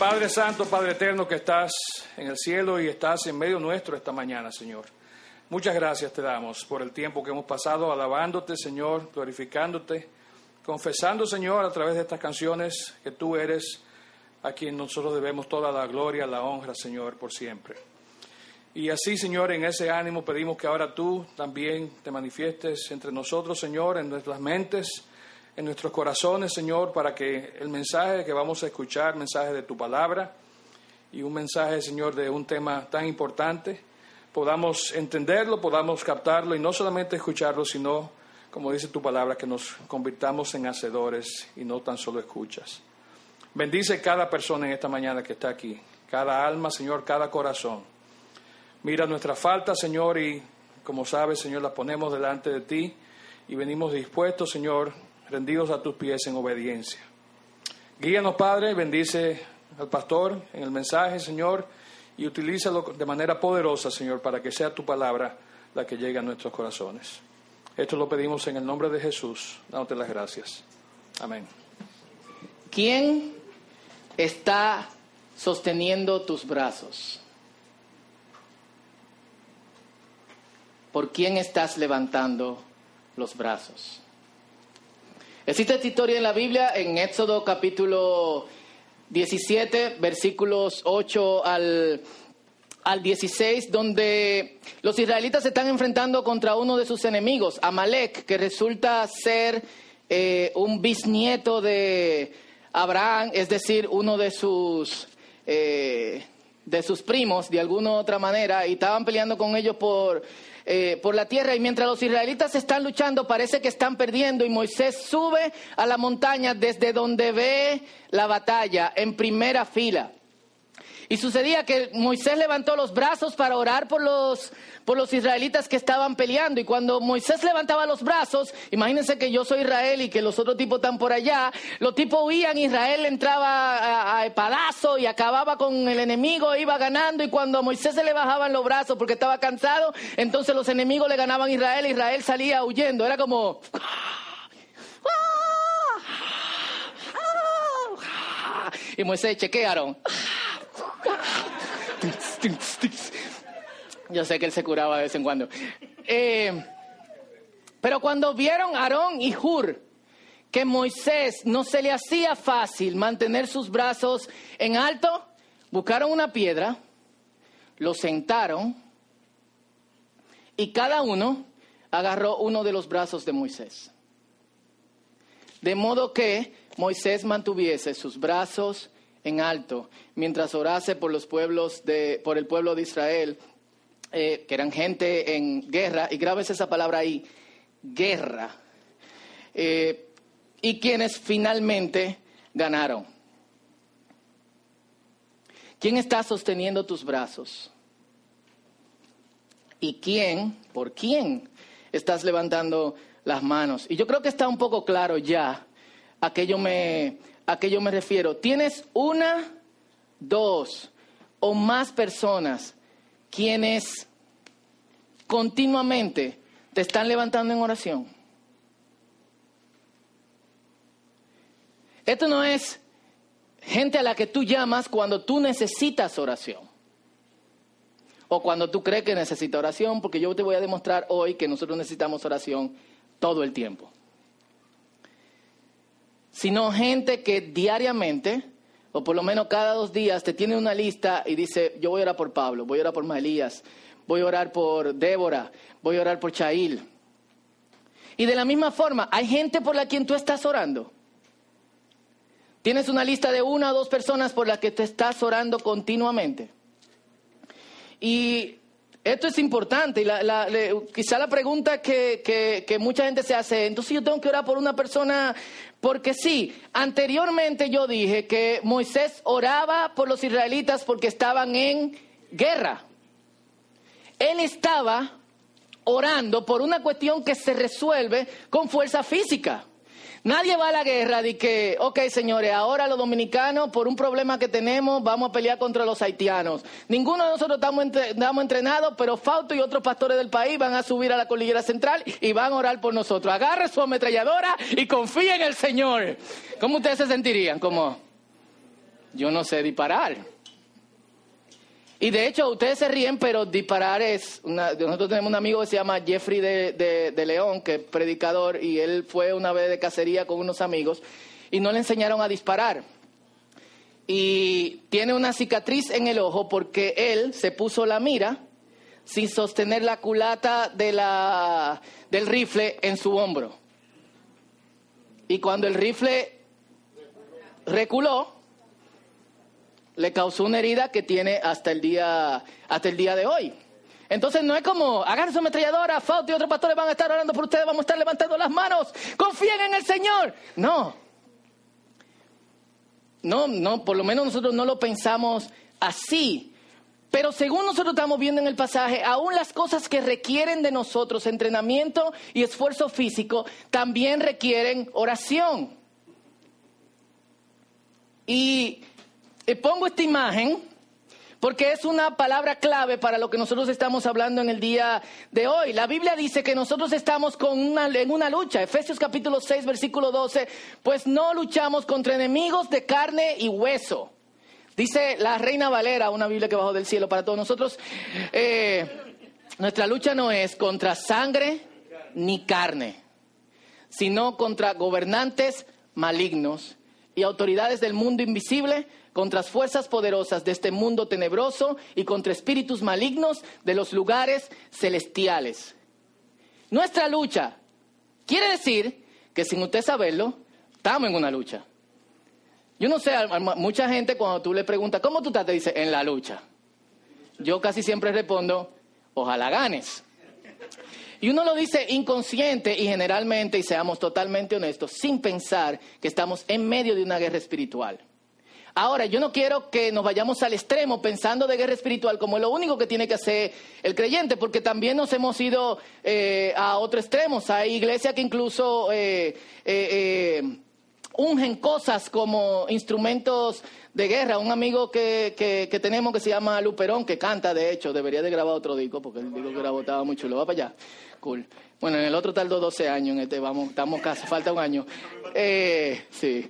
Padre Santo, Padre Eterno, que estás en el cielo y estás en medio nuestro esta mañana, Señor. Muchas gracias te damos por el tiempo que hemos pasado alabándote, Señor, glorificándote, confesando, Señor, a través de estas canciones que tú eres a quien nosotros debemos toda la gloria, la honra, Señor, por siempre. Y así, Señor, en ese ánimo pedimos que ahora tú también te manifiestes entre nosotros, Señor, en nuestras mentes, en nuestros corazones, Señor, para que el mensaje que vamos a escuchar, mensaje de tu palabra y un mensaje, Señor, de un tema tan importante, podamos entenderlo, podamos captarlo y no solamente escucharlo, sino, como dice tu palabra, que nos convirtamos en hacedores y no tan solo escuchas. Bendice cada persona en esta mañana que está aquí, cada alma, Señor, cada corazón. Mira nuestra falta, Señor, y como sabes, Señor, la ponemos delante de ti y venimos dispuestos, Señor, rendidos a tus pies en obediencia. Guíanos, Padre, bendice al pastor en el mensaje, Señor, y utilízalo de manera poderosa, Señor, para que sea tu palabra la que llegue a nuestros corazones. Esto lo pedimos en el nombre de Jesús, dándote las gracias. Amén. ¿Quién está sosteniendo tus brazos? ¿Por quién estás levantando los brazos? Existe esta historia en la Biblia, en Éxodo capítulo 17, versículos 8 al, al 16, donde los israelitas se están enfrentando contra uno de sus enemigos, Amalek, que resulta ser eh, un bisnieto de Abraham, es decir, uno de sus, eh, de sus primos, de alguna otra manera, y estaban peleando con ellos por eh, por la tierra y mientras los israelitas están luchando parece que están perdiendo y Moisés sube a la montaña desde donde ve la batalla en primera fila. Y sucedía que Moisés levantó los brazos para orar por los, por los israelitas que estaban peleando. Y cuando Moisés levantaba los brazos, imagínense que yo soy Israel y que los otros tipos están por allá, los tipos huían, Israel entraba a, a y acababa con el enemigo, iba ganando. Y cuando a Moisés se le bajaban los brazos porque estaba cansado, entonces los enemigos le ganaban a Israel, Israel salía huyendo. Era como... Y Moisés chequearon. Yo sé que él se curaba de vez en cuando. Eh, pero cuando vieron Aarón y Hur que Moisés no se le hacía fácil mantener sus brazos en alto, buscaron una piedra, lo sentaron y cada uno agarró uno de los brazos de Moisés. De modo que Moisés mantuviese sus brazos en alto mientras orase por los pueblos de, por el pueblo de Israel, eh, que eran gente en guerra, y grabes esa palabra ahí, guerra, eh, y quienes finalmente ganaron. ¿Quién está sosteniendo tus brazos? ¿Y quién, por quién estás levantando las manos? Y yo creo que está un poco claro ya aquello me ¿A qué yo me refiero? Tienes una, dos o más personas quienes continuamente te están levantando en oración. Esto no es gente a la que tú llamas cuando tú necesitas oración. O cuando tú crees que necesitas oración, porque yo te voy a demostrar hoy que nosotros necesitamos oración todo el tiempo sino gente que diariamente, o por lo menos cada dos días, te tiene una lista y dice, yo voy a orar por Pablo, voy a orar por Maelías, voy a orar por Débora, voy a orar por Chail. Y de la misma forma, hay gente por la quien tú estás orando. Tienes una lista de una o dos personas por las que te estás orando continuamente. Y esto es importante y la, quizá la pregunta que, que, mucha gente se hace, entonces yo tengo que orar por una persona, porque sí, anteriormente yo dije que Moisés oraba por los israelitas porque estaban en guerra. Él estaba orando por una cuestión que se resuelve con fuerza física. Nadie va a la guerra de que, ok, señores, ahora los dominicanos, por un problema que tenemos, vamos a pelear contra los haitianos. Ninguno de nosotros estamos, entrenados, pero Fausto y otros pastores del país van a subir a la cordillera central y van a orar por nosotros. Agarre su ametralladora y confíe en el Señor. ¿Cómo ustedes se sentirían? Como, Yo no sé disparar. Y de hecho, ustedes se ríen, pero disparar es... Nosotros tenemos un amigo que se llama Jeffrey de, de León, que es predicador, y él fue una vez de cacería con unos amigos, y no le enseñaron a disparar. Y tiene una cicatriz en el ojo porque él se puso la mira sin sostener la culata de la, del rifle en su hombro. Y cuando el rifle reculó, le causó una herida que tiene hasta el día, hasta el día de hoy. Entonces no es como, agarren su ametralladora, Fausto y otros pastores van a estar orando por ustedes, vamos a estar levantando las manos, confíen en el Señor. No. No, no, por lo menos nosotros no lo pensamos así. Pero según nosotros estamos viendo en el pasaje, aún las cosas que requieren de nosotros entrenamiento y esfuerzo físico, también requieren oración. Y, pongo esta imagen porque es una palabra clave para lo que nosotros estamos hablando en el día de hoy. La Biblia dice que nosotros estamos con una, en una lucha. Efesios capítulo 6, versículo 12, pues no luchamos contra enemigos de carne y hueso Dice la Reina Valera, una Biblia que bajó del cielo para todos nosotros, eh, nuestra lucha no es contra sangre ni carne, sino contra gobernantes malignos y autoridades del mundo invisible, contra las fuerzas poderosas de este mundo tenebroso y contra espíritus malignos de los lugares celestiales. Nuestra lucha quiere decir que sin usted saberlo, estamos en una lucha. Yo no sé, mucha gente cuando tú le preguntas, ¿cómo tú estás? Te dice, en la lucha. Yo casi siempre respondo, ojalá ganes. Y uno lo dice inconsciente y generalmente, y seamos totalmente honestos, sin pensar que estamos en medio de una guerra espiritual. Ahora, yo no quiero que nos vayamos al extremo pensando de guerra espiritual como lo único que tiene que hacer el creyente, porque también nos hemos ido eh, a otro extremo. Hay iglesias que incluso eh, eh, ungen cosas como instrumentos de guerra. Un amigo que, que, tenemos que se llama Luperón, que canta, de hecho, debería de grabar otro disco, porque el disco que grabó estaba muy chulo. Va para allá. Cool. Bueno, en el otro tardó 12 años, en este vamos, estamos casi, falta un año. Eh, sí,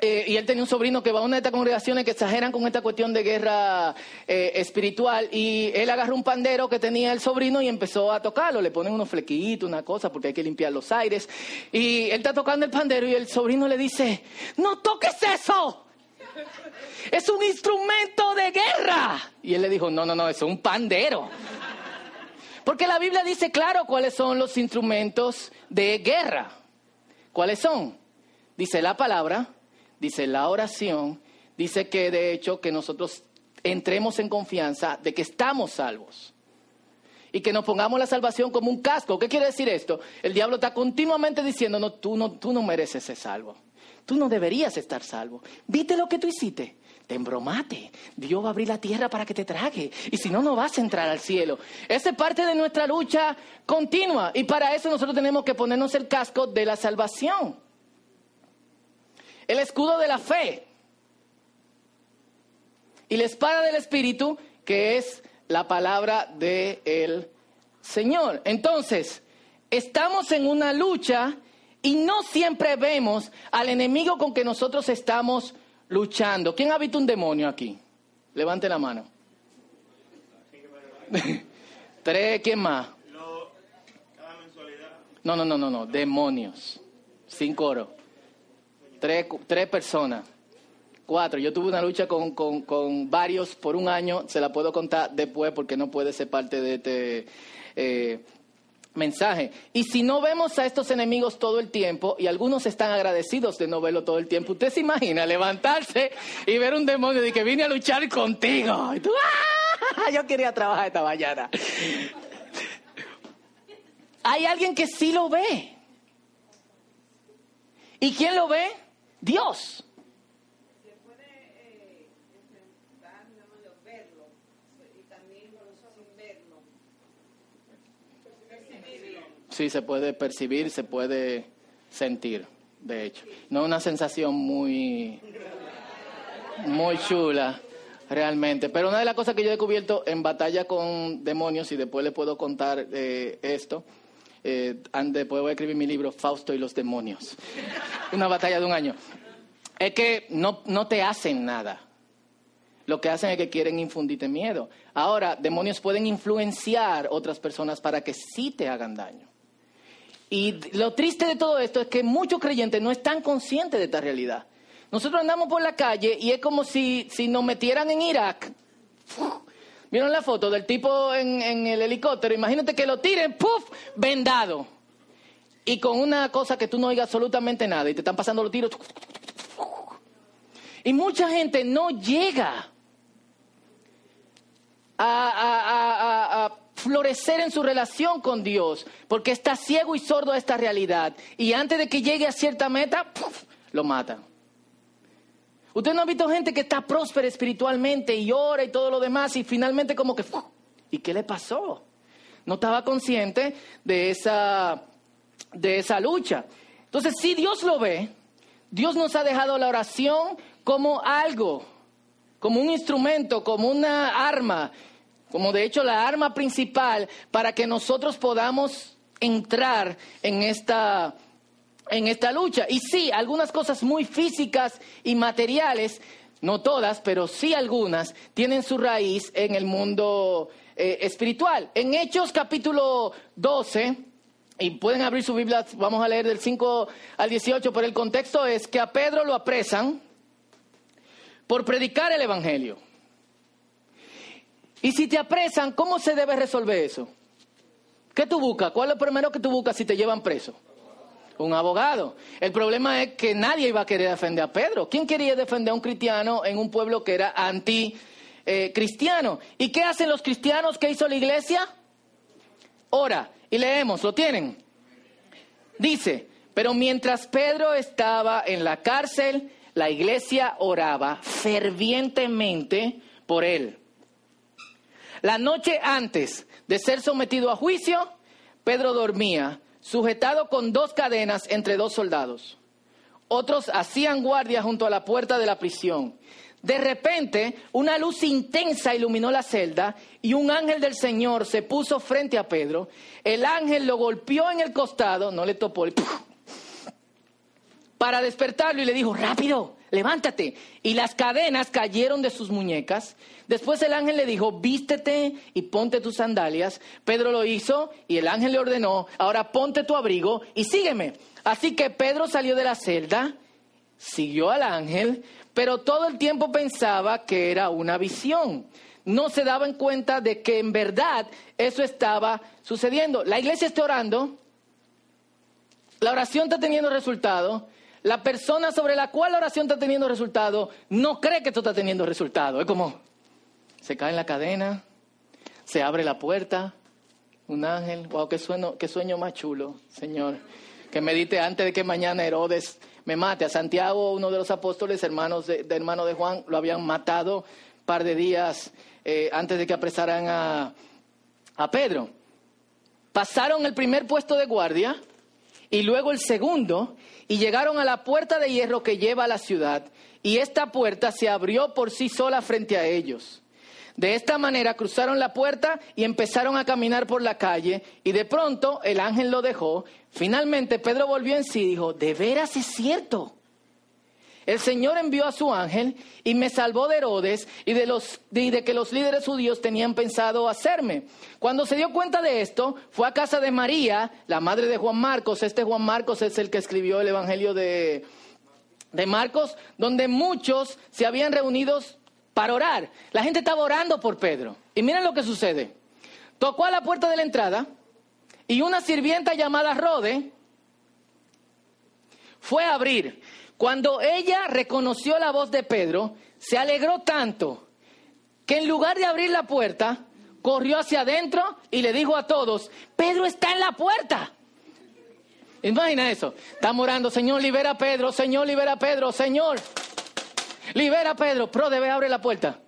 eh, y él tenía un sobrino que va a una de estas congregaciones que exageran con esta cuestión de guerra eh, espiritual. Y él agarró un pandero que tenía el sobrino y empezó a tocarlo. Le ponen unos flequitos, una cosa, porque hay que limpiar los aires. Y él está tocando el pandero y el sobrino le dice: ¡No toques eso! ¡Es un instrumento de guerra! Y él le dijo: No, no, no, es un pandero. Porque la Biblia dice claro cuáles son los instrumentos de guerra. ¿Cuáles son? Dice la palabra dice la oración, dice que de hecho que nosotros entremos en confianza de que estamos salvos. Y que nos pongamos la salvación como un casco. ¿Qué quiere decir esto? El diablo está continuamente diciendo, no, tú no, tú no mereces ser salvo. Tú no deberías estar salvo. ¿Viste lo que tú hiciste? Te embromate. Dios va a abrir la tierra para que te trague. Y si no, no vas a entrar al cielo. Esa es parte de nuestra lucha continua. Y para eso nosotros tenemos que ponernos el casco de la salvación el escudo de la fe y la espada del Espíritu, que es la palabra del el Señor. Entonces, estamos en una lucha y no siempre vemos al enemigo con que nosotros estamos luchando. ¿Quién ha visto un demonio aquí? Levante la mano. Tres, ¿quién más? No, no, no, no, no, demonios. Sin coro tres, personas, cuatro. Yo tuve una lucha con, varios por un año, se la puedo contar después porque no puede ser parte de este eh, mensaje. Y si no vemos a estos enemigos todo el tiempo, y algunos están agradecidos de no verlo todo el tiempo, usted se imagina levantarse y ver un demonio de que vine a luchar contigo. ¡ah! Yo quería trabajar esta mañana. Hay alguien que sí lo ve. ¿Y quién lo ve? Dios. Se puede eh. Sí, se puede percibir, se puede sentir, de hecho. No es una sensación muy, muy chula realmente. Pero una de las cosas que yo he descubierto en batalla con demonios, y después le puedo contar eh, esto, eh, después voy a escribir mi libro Fausto y los demonios. Una batalla de un año. es que no, no te hacen nada. Lo que hacen es que quieren infundirte miedo. Ahora, demonios pueden influenciar otras personas para que sí te hagan daño. Y lo triste de todo esto es que muchos creyentes no están conscientes de esta realidad. Nosotros andamos por la calle y es como si, si nos metieran en Irak. ¿Vieron la foto del tipo en, el helicóptero? Imagínate que lo tiren, ¡puf! vendado. Y con una cosa que tú no oigas absolutamente nada y te están pasando los tiros. Y mucha gente no llega a, florecer en su relación con Dios, porque está ciego y sordo a esta realidad. Y antes de que llegue a cierta meta, lo matan. Usted no ha visto gente que está próspera espiritualmente y ora y todo lo demás y finalmente como que... ¿Y qué le pasó? No estaba consciente de esa, de esa lucha. Entonces, si Dios lo ve, Dios nos ha dejado la oración como algo, como un instrumento, como una arma como de hecho la arma principal para que nosotros podamos entrar en esta, en esta lucha. Y sí, algunas cosas muy físicas y materiales, no todas, pero sí algunas, tienen su raíz en el mundo eh, espiritual. En Hechos capítulo 12, y pueden abrir su Biblia, vamos a leer del 5 al 18, pero el contexto es que a Pedro lo apresan por predicar el Evangelio. Y si te apresan, ¿cómo se debe resolver eso? ¿Qué tú buscas? ¿Cuál es lo primero que tú buscas si te llevan preso? Un abogado. El problema es que nadie iba a querer defender a Pedro. ¿Quién quería defender a un cristiano en un pueblo que era anti eh? ¿Y qué hacen los cristianos? ¿Qué hizo la iglesia? Ora. Y leemos, ¿lo tienen? Dice, pero mientras Pedro estaba en la cárcel, la iglesia oraba fervientemente por él. La noche antes de ser sometido a juicio, Pedro dormía, sujetado con dos cadenas entre dos soldados. Otros hacían guardia junto a la puerta de la prisión. De repente, una luz intensa iluminó la celda y un ángel del Señor se puso frente a Pedro. El ángel lo golpeó en el costado, no le topó, el para despertarlo y le dijo, rápido, levántate. Y las cadenas cayeron de sus muñecas. Después el ángel le dijo, vístete y ponte tus sandalias. Pedro lo hizo y el ángel le ordenó, ahora ponte tu abrigo y sígueme. Así que Pedro salió de la celda, siguió al ángel, pero todo el tiempo pensaba que era una visión. No se daba en cuenta de que en verdad eso estaba sucediendo. La iglesia está orando, la oración está teniendo resultado, la persona sobre la cual la oración está teniendo resultado no cree que esto está teniendo resultado. Es como, se cae en la cadena, se abre la puerta, un ángel, wow, qué sueño, qué sueño más chulo, Señor. Que medite antes de que mañana Herodes me mate. A Santiago, uno de los apóstoles, hermanos de, hermano de Juan, lo habían matado un par de días eh, antes de que apresaran a, a Pedro. Pasaron el primer puesto de guardia y luego el segundo, y llegaron a la puerta de hierro que lleva a la ciudad, y esta puerta se abrió por sí sola frente a ellos. De esta manera cruzaron la puerta y empezaron a caminar por la calle, y de pronto el ángel lo dejó. Finalmente Pedro volvió en sí y dijo, de veras es cierto. El Señor envió a su ángel y me salvó de Herodes y de, los, de, que los líderes judíos tenían pensado hacerme. Cuando se dio cuenta de esto, fue a casa de María, la madre de Juan Marcos. Este Juan Marcos es el que escribió el Evangelio de, de Marcos, donde muchos se habían reunido para orar. La gente estaba orando por Pedro. Y miren lo que sucede. Tocó a la puerta de la entrada y una sirvienta llamada Rode fue a abrir. Cuando ella reconoció la voz de Pedro, se alegró tanto que en lugar de abrir la puerta, corrió hacia adentro y le dijo a todos, Pedro está en la puerta. Imagina eso. Estamos orando, Señor, libera a Pedro, Señor, libera a Pedro, Señor. Libera a Pedro. Pro debe abrir la puerta.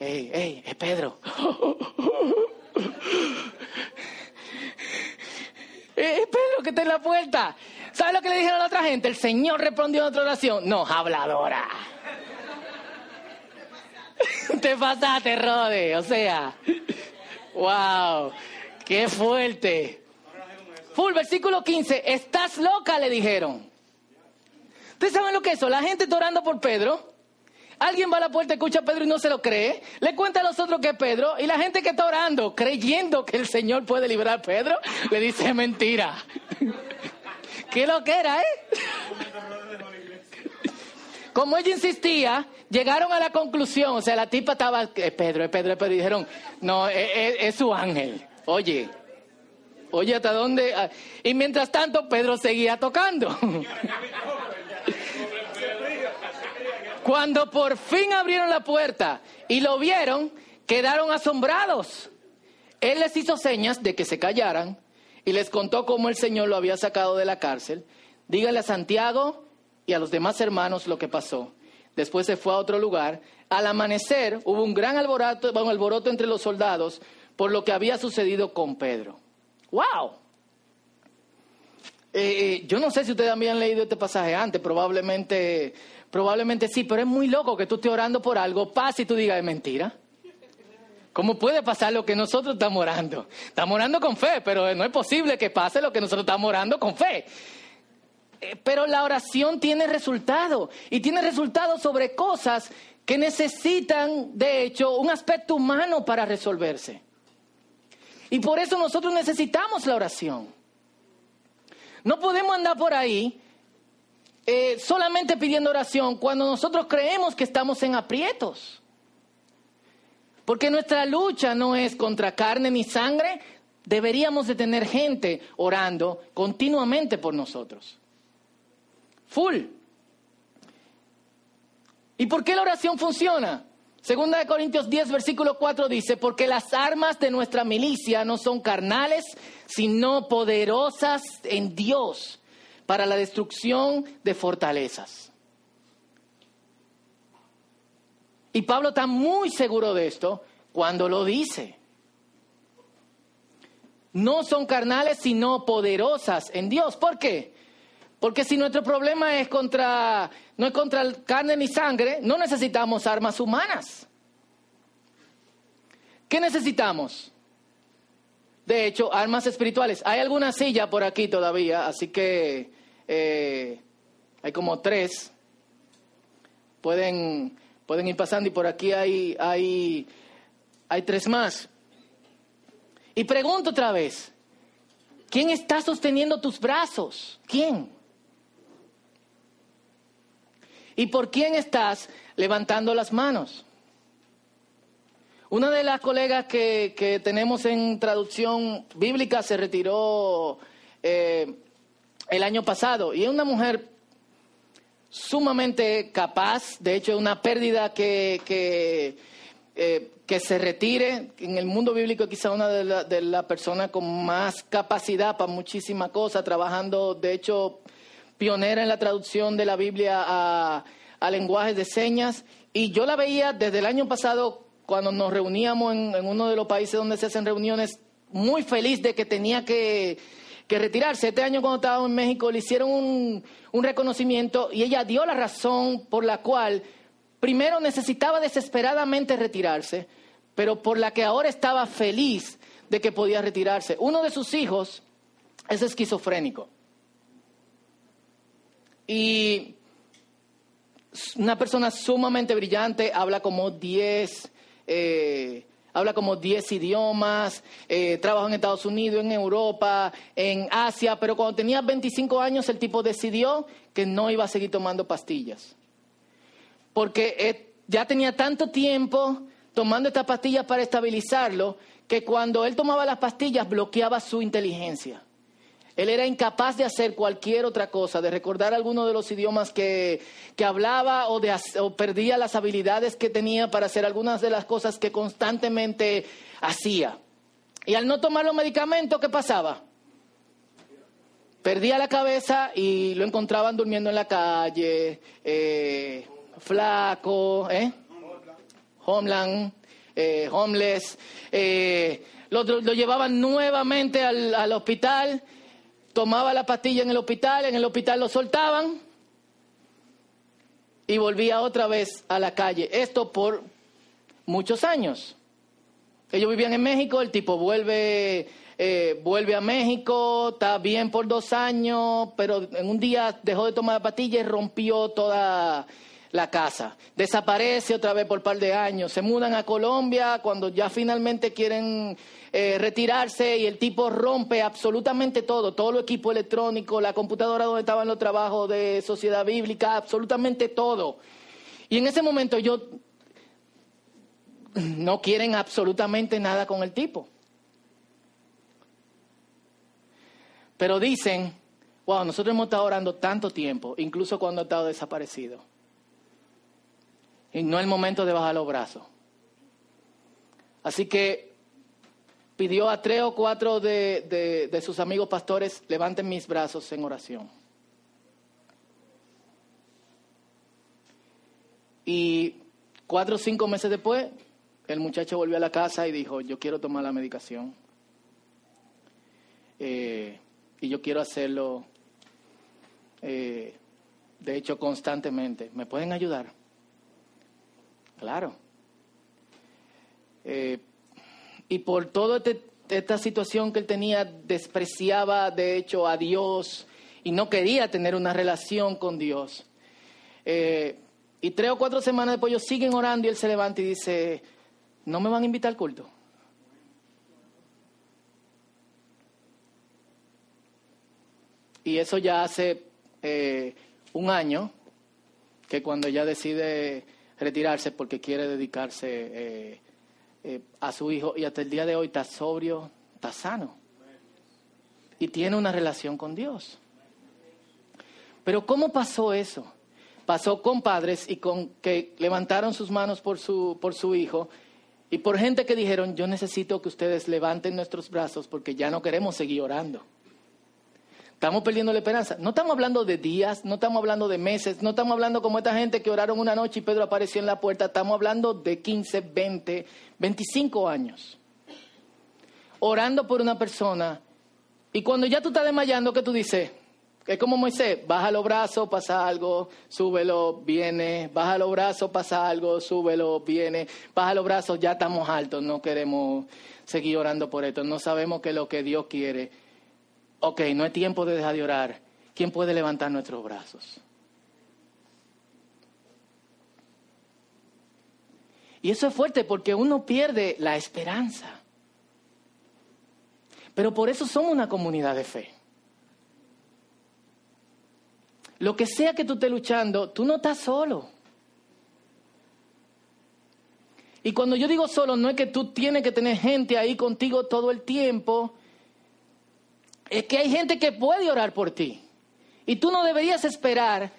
Ey, ey, es Pedro. es Pedro que está en la puerta. ¿Sabe lo que le dijeron a la otra gente? El Señor respondió a otra oración. No, habladora. Te pasaste, Rode. O sea, wow, qué fuerte. Full, versículo 15. Estás loca, le dijeron. ¿Ustedes saben lo que es eso? La gente está orando por Pedro. Alguien va a la puerta, escucha a Pedro y no se lo cree. Le cuenta a los otros que es Pedro. Y la gente que está orando, creyendo que el Señor puede liberar a Pedro, le dice mentira. ¿Qué lo que era, eh? Como ella insistía, llegaron a la conclusión. O sea, la tipa estaba, es Pedro, es Pedro, es Pedro. Y dijeron, no, es, es su ángel. Oye, oye, ¿hasta dónde? Ah, y mientras tanto, Pedro seguía tocando. Cuando por fin abrieron la puerta y lo vieron, quedaron asombrados. Él les hizo señas de que se callaran y les contó cómo el Señor lo había sacado de la cárcel. Dígale a Santiago y a los demás hermanos lo que pasó. Después se fue a otro lugar. Al amanecer hubo un gran alboroto, entre los soldados por lo que había sucedido con Pedro. ¡Wow! Eh, eh, yo no sé si ustedes habían leído este pasaje antes, probablemente Probablemente sí, pero es muy loco que tú estés orando por algo, pase y tú digas, es mentira. ¿Cómo puede pasar lo que nosotros estamos orando? Estamos orando con fe, pero no es posible que pase lo que nosotros estamos orando con fe. Eh, pero la oración tiene resultado y tiene resultado sobre cosas que necesitan, de hecho, un aspecto humano para resolverse. Y por eso nosotros necesitamos la oración. No podemos andar por ahí eh, solamente pidiendo oración cuando nosotros creemos que estamos en aprietos. Porque nuestra lucha no es contra carne ni sangre, deberíamos de tener gente orando continuamente por nosotros. Full. ¿Y por qué la oración funciona? Segunda de Corintios 10, versículo 4 dice, porque las armas de nuestra milicia no son carnales, sino poderosas en Dios para la destrucción de fortalezas. Y Pablo está muy seguro de esto cuando lo dice. No son carnales, sino poderosas en Dios. ¿Por qué? Porque si nuestro problema es contra, no es contra carne ni sangre, no necesitamos armas humanas. ¿Qué necesitamos? De hecho, armas espirituales. Hay alguna silla por aquí todavía, así que eh, hay como tres. Pueden, pueden ir pasando y por aquí hay, hay, hay tres más. Y pregunto otra vez, ¿quién está sosteniendo tus brazos? ¿Quién? ¿Y por quién estás levantando las manos? Una de las colegas que, que tenemos en traducción bíblica se retiró eh, el año pasado y es una mujer sumamente capaz, de hecho es una pérdida que, que, eh, que se retire. En el mundo bíblico quizá una de las la personas con más capacidad para muchísimas cosas, trabajando, de hecho, pionera en la traducción de la Biblia a, a lenguajes de señas. Y yo la veía desde el año pasado cuando nos reuníamos en, en uno de los países donde se hacen reuniones, muy feliz de que tenía que que retirarse. Este año cuando estaba en México le hicieron un, un reconocimiento y ella dio la razón por la cual primero necesitaba desesperadamente retirarse, pero por la que ahora estaba feliz de que podía retirarse. Uno de sus hijos es esquizofrénico. Y una persona sumamente brillante, habla como 10 habla como 10 idiomas, eh, trabaja en Estados Unidos, en Europa, en Asia, pero cuando tenía 25 años el tipo decidió que no iba a seguir tomando pastillas. Porque eh, ya tenía tanto tiempo tomando estas pastillas para estabilizarlo, que cuando él tomaba las pastillas bloqueaba su inteligencia. Él era incapaz de hacer cualquier otra cosa, de recordar alguno de los idiomas que, hablaba o, de, o perdía las habilidades que tenía para hacer algunas de las cosas que constantemente hacía. Y al no tomar los medicamentos, ¿qué pasaba? Perdía la cabeza y lo encontraban durmiendo en la calle, eh, flaco, ¿eh? Homeland, eh, homeless. Eh, lo, llevaban nuevamente al, al hospital tomaba la pastilla en el hospital, en el hospital lo soltaban y volvía otra vez a la calle. Esto por muchos años. Ellos vivían en México, el tipo vuelve eh, vuelve a México, está bien por dos años, pero en un día dejó de tomar la pastilla y rompió toda la casa. Desaparece otra vez por un par de años. Se mudan a Colombia cuando ya finalmente quieren eh, retirarse y el tipo rompe absolutamente todo, todo el equipo electrónico, la computadora donde estaban los trabajos de sociedad bíblica, absolutamente todo. Y en ese momento yo no quieren absolutamente nada con el tipo. Pero dicen, wow, nosotros hemos estado orando tanto tiempo, incluso cuando ha estado desaparecido. Y no es el momento de bajar los brazos. Así que pidió a tres o cuatro de, de sus amigos pastores, levanten mis brazos en oración. Y cuatro o cinco meses después, el muchacho volvió a la casa y dijo, yo quiero tomar la medicación. Eh, y yo quiero hacerlo, eh, de hecho, constantemente. ¿Me pueden ayudar? Claro. Eh, y por toda esta situación que él tenía, despreciaba, de hecho, a Dios y no quería tener una relación con Dios. y tres o cuatro semanas después ellos siguen orando y él se levanta y dice, ¿no me van a invitar al culto? Y eso ya hace eh, un año que cuando ella decide retirarse porque quiere dedicarse eh, eh, a su hijo y hasta el día de hoy está sobrio, está sano y tiene una relación con Dios. Pero ¿cómo pasó eso? Pasó con padres y con que levantaron sus manos por su, por su hijo y por gente que dijeron, yo necesito que ustedes levanten nuestros brazos porque ya no queremos seguir orando. Estamos perdiendo la esperanza. No estamos hablando de días, no estamos hablando de meses, no estamos hablando como esta gente que oraron una noche y Pedro apareció en la puerta. Estamos hablando de 15, 20, 25 años. Orando por una persona. Y cuando ya tú estás desmayando, ¿qué tú dices? Es como Moisés, baja los brazos, pasa algo, súbelo, viene, baja los brazos, pasa algo, súbelo, viene, baja los brazos, ya estamos altos, no queremos seguir orando por esto, no sabemos qué es lo que Dios quiere ok, no es tiempo de dejar de orar, ¿quién puede levantar nuestros brazos? Y eso es fuerte porque uno pierde la esperanza. Pero por eso somos una comunidad de fe. Lo que sea que tú estés luchando, tú no estás solo. Y cuando yo digo solo, no es que tú tienes que tener gente ahí contigo todo el tiempo, es que hay gente que puede orar por ti. Y tú no deberías esperar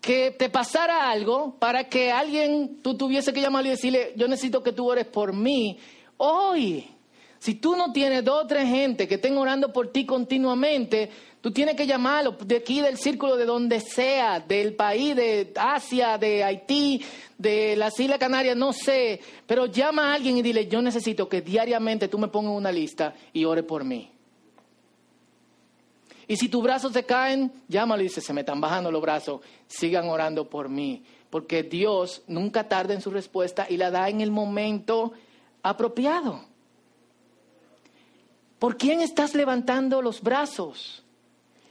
que te pasara algo para que alguien tú tuviese que llamarle y decirle, yo necesito que tú ores por mí. Hoy, si tú no tienes dos o tres gente que estén orando por ti continuamente, tú tienes que llamarlo de aquí del círculo de donde sea, del país de Asia, de Haití, de las Islas Canarias, no sé, pero llama a alguien y dile, yo necesito que diariamente tú me pongas una lista y ore por mí. Y si tus brazos se caen, llámalo y dice, se me están bajando los brazos, sigan orando por mí. Porque Dios nunca tarda en su respuesta y la da en el momento apropiado. ¿Por quién estás levantando los brazos?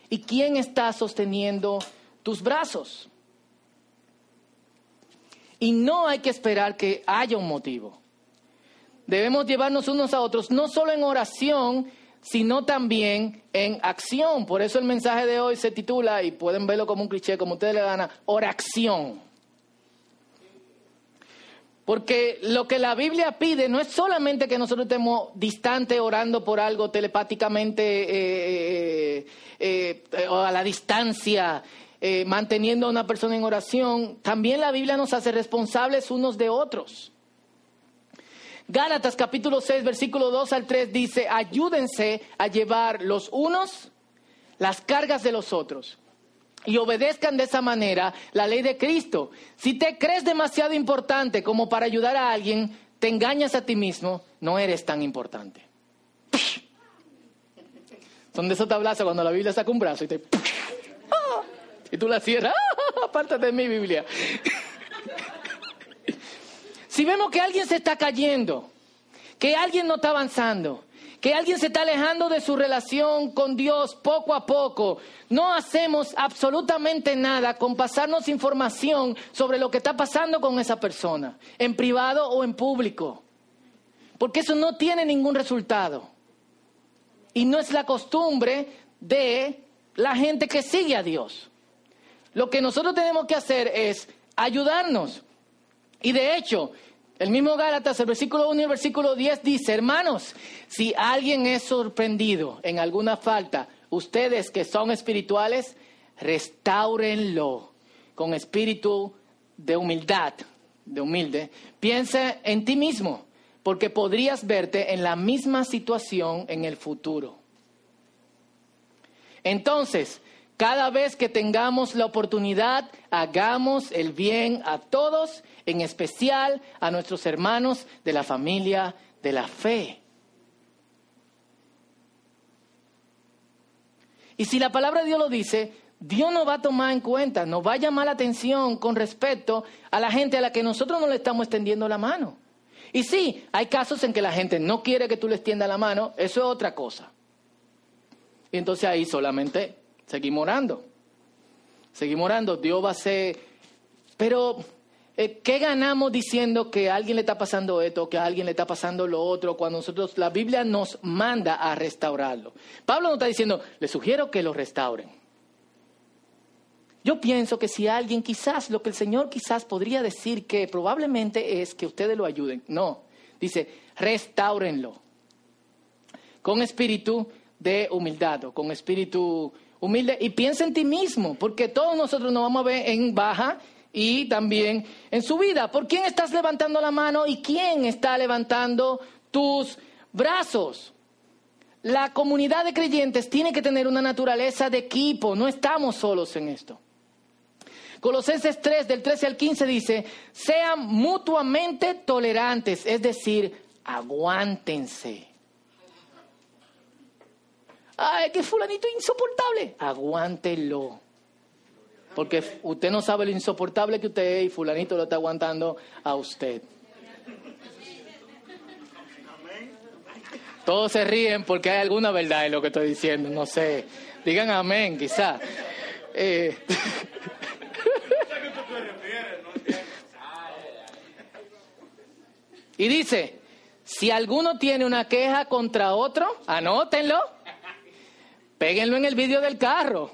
¿Y quién está sosteniendo tus brazos? Y no hay que esperar que haya un motivo. Debemos llevarnos unos a otros, no solo en oración, sino también en acción. Por eso el mensaje de hoy se titula, y pueden verlo como un cliché, como ustedes le dan, oración. Porque lo que la Biblia pide no es solamente que nosotros estemos distantes orando por algo telepáticamente eh, eh, eh, o a la distancia, manteniendo a una persona en oración. También la Biblia nos hace responsables unos de otros. Gálatas capítulo 6, versículo 2 al 3 dice, ayúdense a llevar los unos las cargas de los otros y obedezcan de esa manera la ley de Cristo. Si te crees demasiado importante como para ayudar a alguien, te engañas a ti mismo, no eres tan importante. Son de esos tablazos cuando la Biblia saca un brazo y te... Y tú la cierras, apártate de mi Biblia. Si vemos que alguien se está cayendo, que alguien no está avanzando, que alguien se está alejando de su relación con Dios poco a poco, no hacemos absolutamente nada con pasarnos información sobre lo que está pasando con esa persona, en privado o en público, porque eso no tiene ningún resultado. Y no es la costumbre de la gente que sigue a Dios. Lo que nosotros tenemos que hacer es ayudarnos. Y de hecho, el mismo Gálatas, el versículo 1 y el versículo 10 dice, hermanos, si alguien es sorprendido en alguna falta, ustedes que son espirituales, restáurenlo con espíritu de humildad, de humilde. Piensa en ti mismo, porque podrías verte en la misma situación en el futuro. Entonces, cada vez que tengamos la oportunidad, hagamos el bien a todos, en especial a nuestros hermanos de la familia de la fe. Y si la palabra de Dios lo dice, Dios nos va a tomar en cuenta, nos va a llamar la atención con respecto a la gente a la que nosotros no le estamos extendiendo la mano. Y sí, hay casos en que la gente no quiere que tú le extiendas la mano, eso es otra cosa. Y entonces ahí solamente seguimos orando. Seguimos orando. Dios va a ser... Pero, eh, ¿qué ganamos diciendo que a alguien le está pasando esto, que a alguien le está pasando lo otro, cuando nosotros, la Biblia nos manda a restaurarlo? Pablo no está diciendo, le sugiero que lo restauren. Yo pienso que si alguien quizás, lo que el Señor quizás podría decir que probablemente es que ustedes lo ayuden. No, dice, restáurenlo. Con espíritu de humildad o con espíritu humilde y piensa en ti mismo, porque todos nosotros nos vamos a ver en baja y también en su vida. ¿Por quién estás levantando la mano y quién está levantando tus brazos? La comunidad de creyentes tiene que tener una naturaleza de equipo, no estamos solos en esto. Colosenses 3, del 13 al 15 dice, sean mutuamente tolerantes, es decir, aguántense Ay, que fulanito insoportable. Aguántelo. Porque usted no sabe lo insoportable que usted es y fulanito lo está aguantando a usted. Todos se ríen porque hay alguna verdad en lo que estoy diciendo, no sé. Digan amén, quizá. Eh, y dice, si alguno tiene una queja contra otro, anótenlo péguenlo en el vídeo del carro,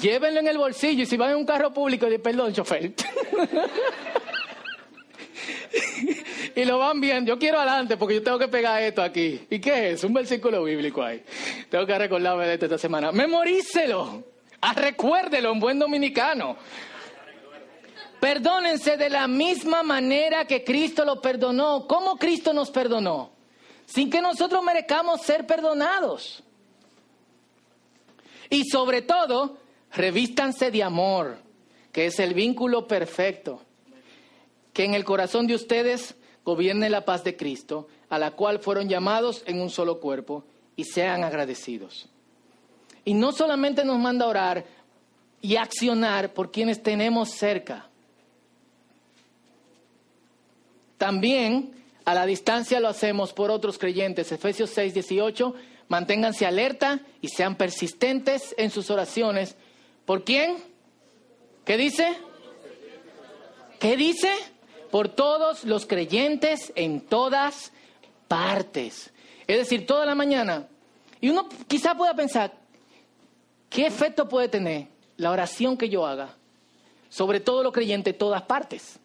llévenlo en el bolsillo y si van en un carro público, de perdón, chofer. y lo van viendo. Yo quiero adelante porque yo tengo que pegar esto aquí. ¿Y qué es? Un versículo bíblico ahí. Tengo que recordarme de esto esta semana. Memorícelo. Ah, recuérdelo en buen dominicano. Perdónense de la misma manera que Cristo lo perdonó. ¿Cómo Cristo nos perdonó? Sin que nosotros merezcamos ser perdonados. Y sobre todo, revístanse de amor, que es el vínculo perfecto. Que en el corazón de ustedes gobierne la paz de Cristo, a la cual fueron llamados en un solo cuerpo, y sean agradecidos. Y no solamente nos manda orar y accionar por quienes tenemos cerca, también a la distancia lo hacemos por otros creyentes. Efesios 6, 18 manténganse alerta y sean persistentes en sus oraciones. ¿Por quién? ¿Qué dice? ¿Qué dice? Por todos los creyentes en todas partes. Es decir, toda la mañana. Y uno quizá pueda pensar, ¿qué efecto puede tener la oración que yo haga sobre todo los creyentes en todas partes?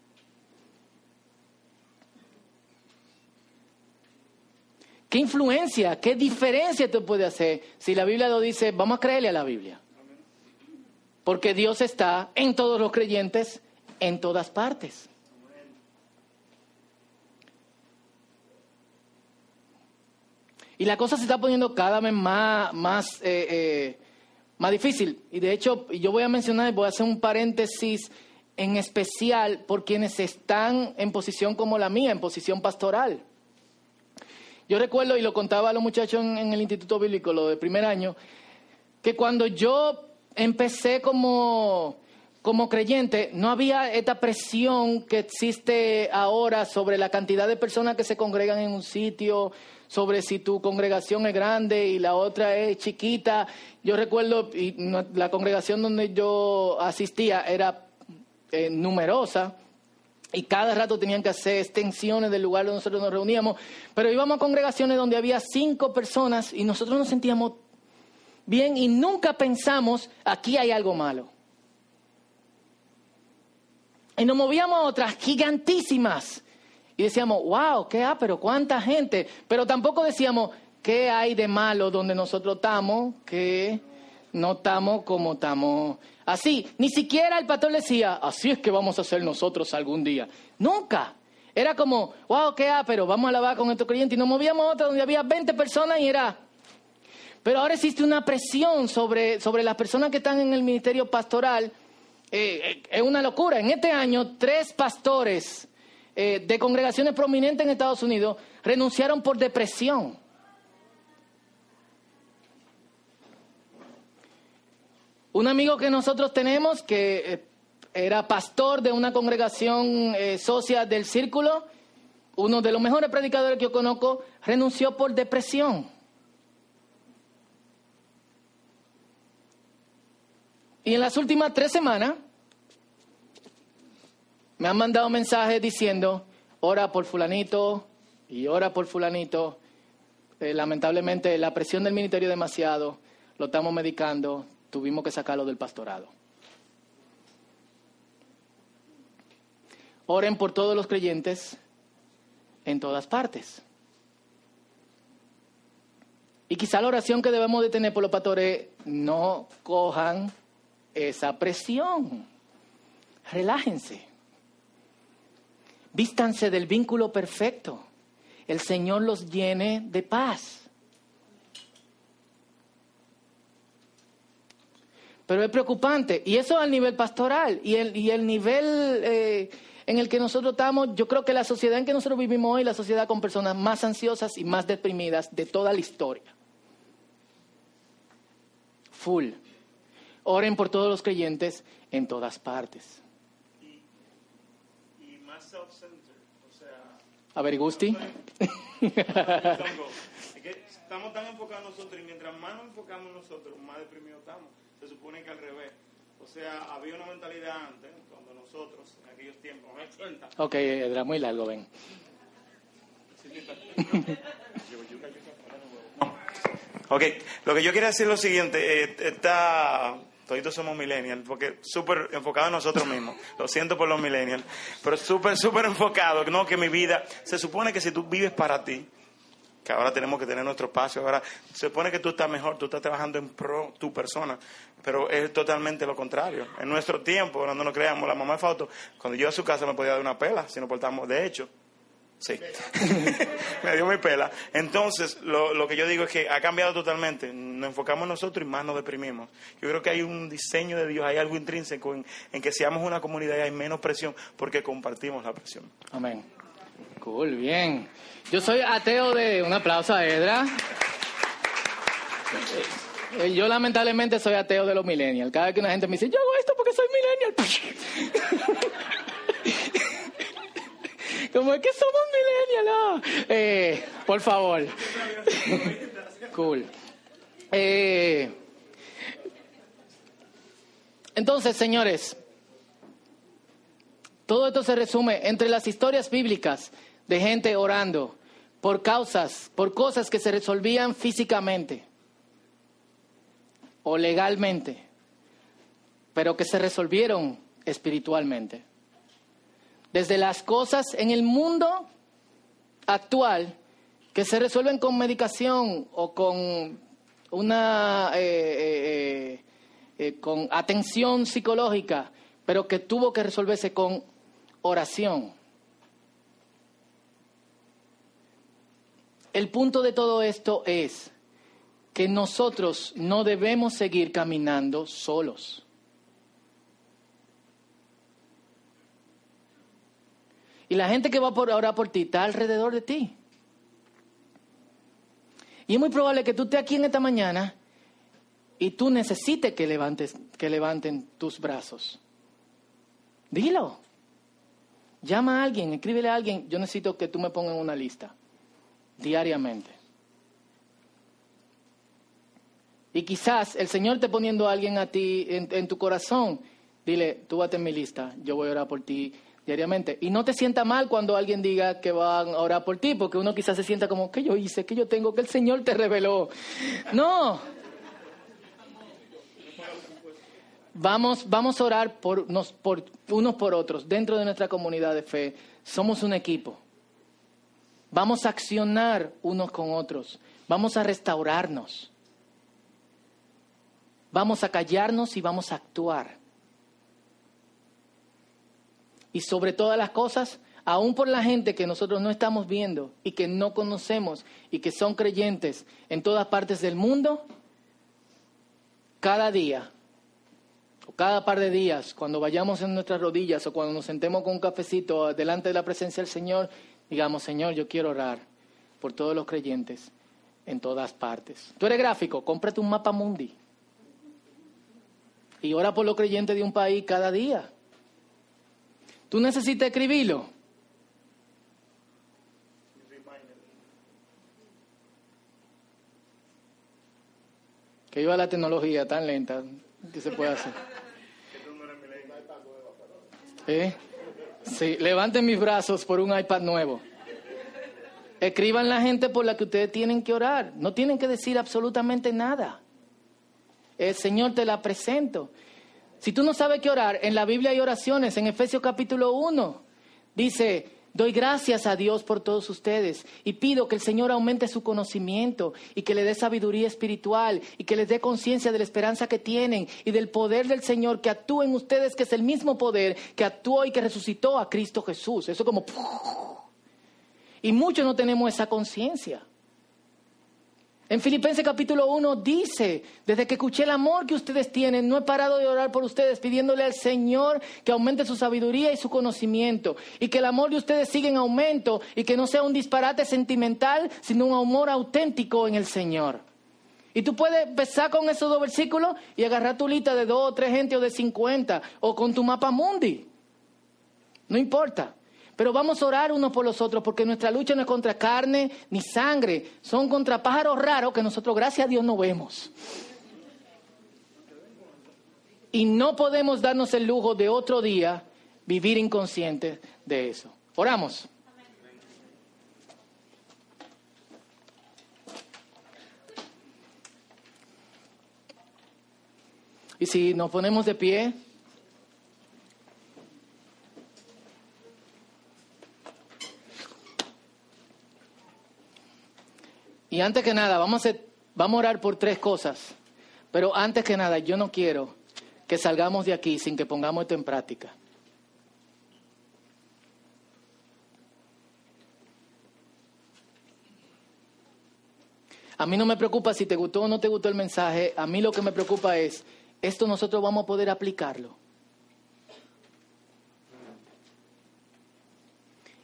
¿Qué influencia, qué diferencia te puede hacer si la Biblia lo dice, vamos a creerle a la Biblia? Porque Dios está en todos los creyentes, en todas partes. Y la cosa se está poniendo cada vez más, más, eh, eh, más difícil. Y de hecho, yo voy a mencionar, voy a hacer un paréntesis en especial por quienes están en posición como la mía, en posición pastoral. Yo recuerdo, y lo contaba a los muchachos en, el Instituto Bíblico, lo de primer año, que cuando yo empecé como, como creyente, no había esta presión que existe ahora sobre la cantidad de personas que se congregan en un sitio, sobre si tu congregación es grande y la otra es chiquita. Yo recuerdo, y la congregación donde yo asistía era eh, numerosa, y cada rato tenían que hacer extensiones del lugar donde nosotros nos reuníamos, pero íbamos a congregaciones donde había cinco personas y nosotros nos sentíamos bien y nunca pensamos, aquí hay algo malo. Y nos movíamos a otras gigantísimas. Y decíamos, wow, ¿qué hay? Pero cuánta gente. Pero tampoco decíamos, ¿qué hay de malo donde nosotros estamos? Que no estamos como estamos. Así, ni siquiera el pastor decía, así es que vamos a hacer nosotros algún día. Nunca. Era como, wow, qué hay, pero vamos a lavar con estos creyentes. Y nos movíamos a otra donde había 20 personas y era. Pero ahora existe una presión sobre, sobre las personas que están en el ministerio pastoral eh, eh, es una locura. En este año, tres pastores eh, de congregaciones prominentes en Estados Unidos renunciaron por depresión. Un amigo que nosotros tenemos, que era pastor de una congregación socia del Círculo, uno de los mejores predicadores que yo conozco, renunció por depresión. Y en las últimas tres semanas me han mandado mensajes diciendo, ora por fulanito y ora por fulanito. Eh, lamentablemente la presión del ministerio es demasiado, lo estamos medicando, tuvimos que sacarlo del pastorado. Oren por todos los creyentes en todas partes. Y quizá la oración que debemos de tener por los pastores, no cojan esa presión. Relájense. Vístanse del vínculo perfecto. El Señor los llene de paz. Pero es preocupante. Y eso al nivel pastoral. Y el, y el nivel eh, en el que nosotros estamos, yo creo que la sociedad en que nosotros vivimos hoy, la sociedad con personas más ansiosas y más deprimidas de toda la historia. Full. Oren por todos los creyentes en todas partes. Y, más self-centered, o sea... A ver, Gusti. estamos tan enfocados nosotros y mientras más nos enfocamos nosotros, más deprimidos estamos. Se supone que al revés. O sea, había una mentalidad antes, cuando nosotros, en aquellos tiempos, Ok, era muy largo, ven. ok, lo que yo quiero decir es lo siguiente. Eh, está todos somos millennials, porque súper enfocado en nosotros mismos. Lo siento por los millennials, pero súper, súper enfocado. No, que mi vida, se supone que si tú vives para ti, que ahora tenemos que tener nuestro espacio, ahora se supone que tú estás mejor, tú estás trabajando en pro tu persona, pero es totalmente lo contrario. En nuestro tiempo, cuando nos creamos, la mamá de Fausto, cuando yo a su casa me podía dar una pela si nos portamos, de hecho, Sí. me dio mi pela. Entonces, lo, lo, que yo digo es que ha cambiado totalmente. Nos enfocamos nosotros y más nos deprimimos. Yo creo que hay un diseño de Dios, hay algo intrínseco en, en que seamos una comunidad y hay menos presión porque compartimos la presión. Amén. Cool, bien. Yo soy ateo de... Un aplauso a Edra. Eh, yo lamentablemente soy ateo de los millennials. Cada vez que una gente me dice, yo hago esto porque soy millennial. Como es que somos millennials, eh, por favor. cool. Eh, entonces, señores, todo esto se resume entre las historias bíblicas de gente orando por causas, por cosas que se resolvían físicamente o legalmente, pero que se resolvieron espiritualmente desde las cosas en el mundo actual que se resuelven con medicación o con una eh, eh, eh, con atención psicológica, pero que tuvo que resolverse con oración. El punto de todo esto es que nosotros no debemos seguir caminando solos. Y la gente que va a orar por ti está alrededor de ti. Y es muy probable que tú estés aquí en esta mañana y tú necesites que, levantes, que levanten tus brazos. Dilo. Llama a alguien, escríbele a alguien. Yo necesito que tú me pongas en una lista diariamente. Y quizás el Señor te poniendo a alguien a ti en, tu corazón, dile, tú vete en mi lista, yo voy a orar por ti diariamente. Y no te sienta mal cuando alguien diga que va a orar por ti, porque uno quizás se sienta como, ¿qué yo hice? ¿Qué yo tengo? Que el Señor te reveló. No. Vamos, vamos a orar por, por unos por otros dentro de nuestra comunidad de fe. Somos un equipo. Vamos a accionar unos con otros. Vamos a restaurarnos. Vamos a callarnos y vamos a actuar. Y sobre todas las cosas, aún por la gente que nosotros no estamos viendo y que no conocemos y que son creyentes en todas partes del mundo, cada día o cada par de días, cuando vayamos en nuestras rodillas o cuando nos sentemos con un cafecito delante de la presencia del Señor, digamos, Señor, yo quiero orar por todos los creyentes en todas partes. Tú eres gráfico, cómprate un mapa mundi y ora por los creyentes de un país cada día. Tú necesitas escribirlo. Que iba la tecnología tan lenta que se puede hacer. ¿Eh? Sí, levanten mis brazos por un iPad nuevo. Escriban la gente por la que ustedes tienen que orar. No tienen que decir absolutamente nada. El Señor te la presento. Si tú no sabes qué orar, en la Biblia hay oraciones, en Efesios capítulo 1, dice, doy gracias a Dios por todos ustedes y pido que el Señor aumente su conocimiento y que le dé sabiduría espiritual y que les dé conciencia de la esperanza que tienen y del poder del Señor que actúa en ustedes, que es el mismo poder que actuó y que resucitó a Cristo Jesús. Eso como... Y muchos no tenemos esa conciencia. En Filipenses capítulo 1 dice, desde que escuché el amor que ustedes tienen, no he parado de orar por ustedes, pidiéndole al Señor que aumente su sabiduría y su conocimiento, y que el amor de ustedes siga en aumento, y que no sea un disparate sentimental, sino un amor auténtico en el Señor. Y tú puedes empezar con esos dos versículos y agarrar tu lista de dos o tres gente o de cincuenta, o con tu mapa mundi. No importa. Pero vamos a orar unos por los otros porque nuestra lucha no es contra carne ni sangre, son contra pájaros raros que nosotros, gracias a Dios, no vemos. Y no podemos darnos el lujo de otro día vivir inconscientes de eso. Oramos. Y si nos ponemos de pie. Y antes que nada, vamos a, vamos a orar por tres cosas. Pero antes que nada, yo no quiero que salgamos de aquí sin que pongamos esto en práctica. A mí no me preocupa si te gustó o no te gustó el mensaje, a mí lo que me preocupa es, esto nosotros vamos a poder aplicarlo.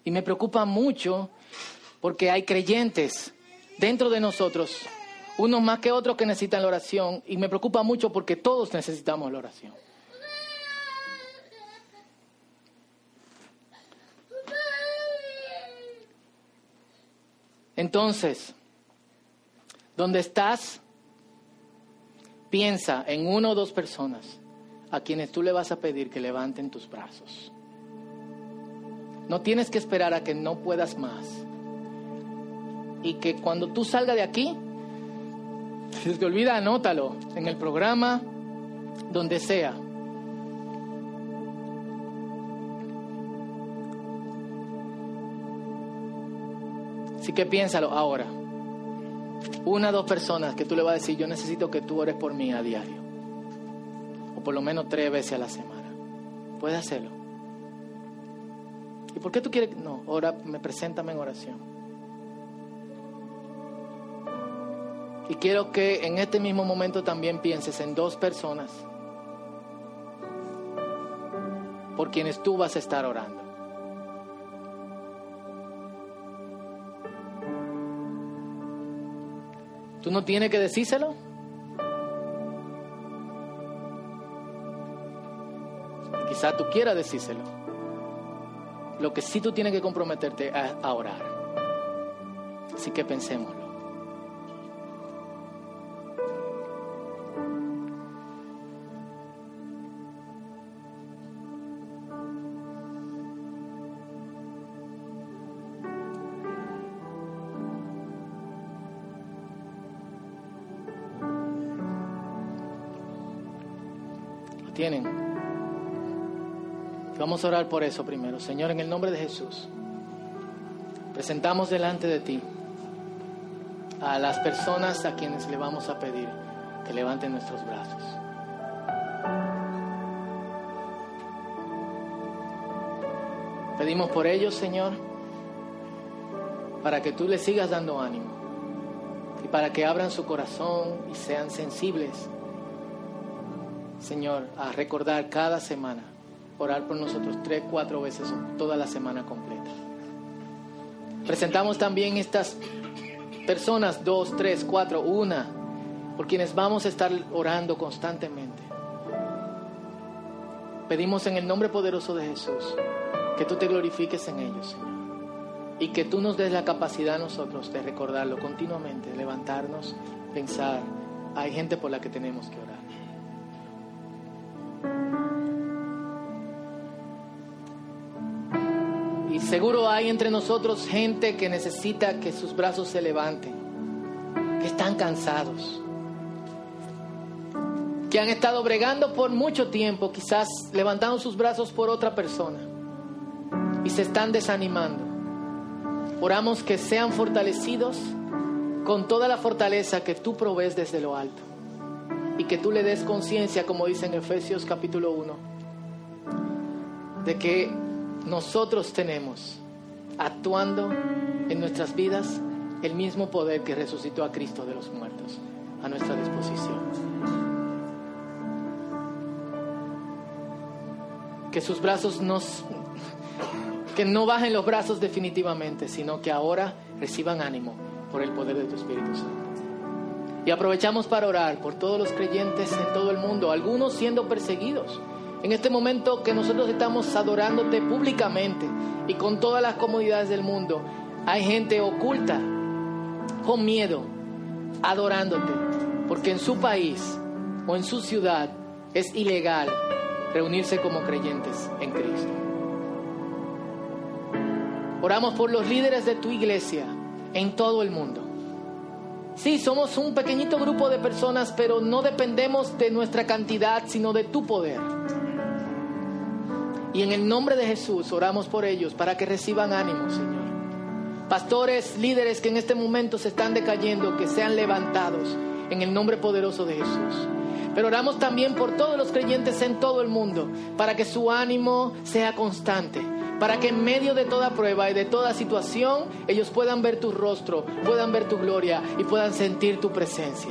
Y me preocupa mucho porque hay creyentes dentro de nosotros, unos más que otros que necesitan la oración, y me preocupa mucho porque todos necesitamos la oración. Entonces, donde estás, piensa en una o dos personas a quienes tú le vas a pedir que levanten tus brazos. No tienes que esperar a que no puedas más y que cuando tú salgas de aquí, si te olvida, anótalo en el programa, donde sea. Así que piénsalo ahora. Una o dos personas que tú le vas a decir, yo necesito que tú ores por mí a diario. O por lo menos tres veces a la semana. Puedes hacerlo. ¿Y por qué tú quieres? No, ahora me preséntame en oración. Y quiero que en este mismo momento también pienses en dos personas por quienes tú vas a estar orando. ¿Tú no tienes que decírselo? Quizá tú quieras decírselo. Lo que sí tú tienes que comprometerte es a orar. Así que pensémoslo. Orar por eso primero. Señor, en el nombre de Jesús, presentamos delante de ti a las personas a quienes le vamos a pedir que levanten nuestros brazos. Pedimos por ellos, Señor, para que tú les sigas dando ánimo y para que abran su corazón y sean sensibles, Señor, a recordar cada semana, orar por nosotros tres, cuatro veces toda la semana completa. Presentamos también estas personas, dos, tres, cuatro, una, por quienes vamos a estar orando constantemente. Pedimos en el nombre poderoso de Jesús que tú te glorifiques en ellos, y que tú nos des la capacidad a nosotros de recordarlo continuamente, levantarnos, pensar, hay gente por la que tenemos que orar. Seguro hay entre nosotros gente que necesita que sus brazos se levanten, que están cansados, que han estado bregando por mucho tiempo, quizás levantando sus brazos por otra persona y se están desanimando. Oramos que sean fortalecidos con toda la fortaleza que tú provees desde lo alto y que tú le des conciencia, como dice en Efesios capítulo 1, de que nosotros tenemos actuando en nuestras vidas el mismo poder que resucitó a Cristo de los muertos a nuestra disposición. Que sus brazos nos que no bajen los brazos definitivamente, sino que ahora reciban ánimo por el poder de tu Espíritu Santo. Y aprovechamos para orar por todos los creyentes en todo el mundo, algunos siendo perseguidos. En este momento que nosotros estamos adorándote públicamente y con todas las comunidades del mundo, hay gente oculta, con miedo, adorándote, porque en su país o en su ciudad es ilegal reunirse como creyentes en Cristo. Oramos por los líderes de tu iglesia en todo el mundo. Sí, somos un pequeñito grupo de personas, pero no dependemos de nuestra cantidad, sino de tu poder. Y en el nombre de Jesús oramos por ellos para que reciban ánimo, Señor. Pastores, líderes que en este momento se están decayendo, que sean levantados en el nombre poderoso de Jesús. Pero oramos también por todos los creyentes en todo el mundo, para que su ánimo sea constante, para que en medio de toda prueba y de toda situación ellos puedan ver tu rostro, puedan ver tu gloria y puedan sentir tu presencia.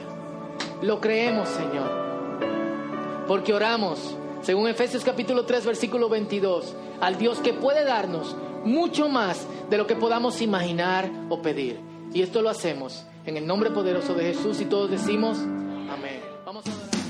Lo creemos, Señor, porque oramos, según Efesios capítulo 3, versículo 22, al Dios que puede darnos mucho más de lo que podamos imaginar o pedir. Y esto lo hacemos en el nombre poderoso de Jesús y todos decimos, amén. Vamos a.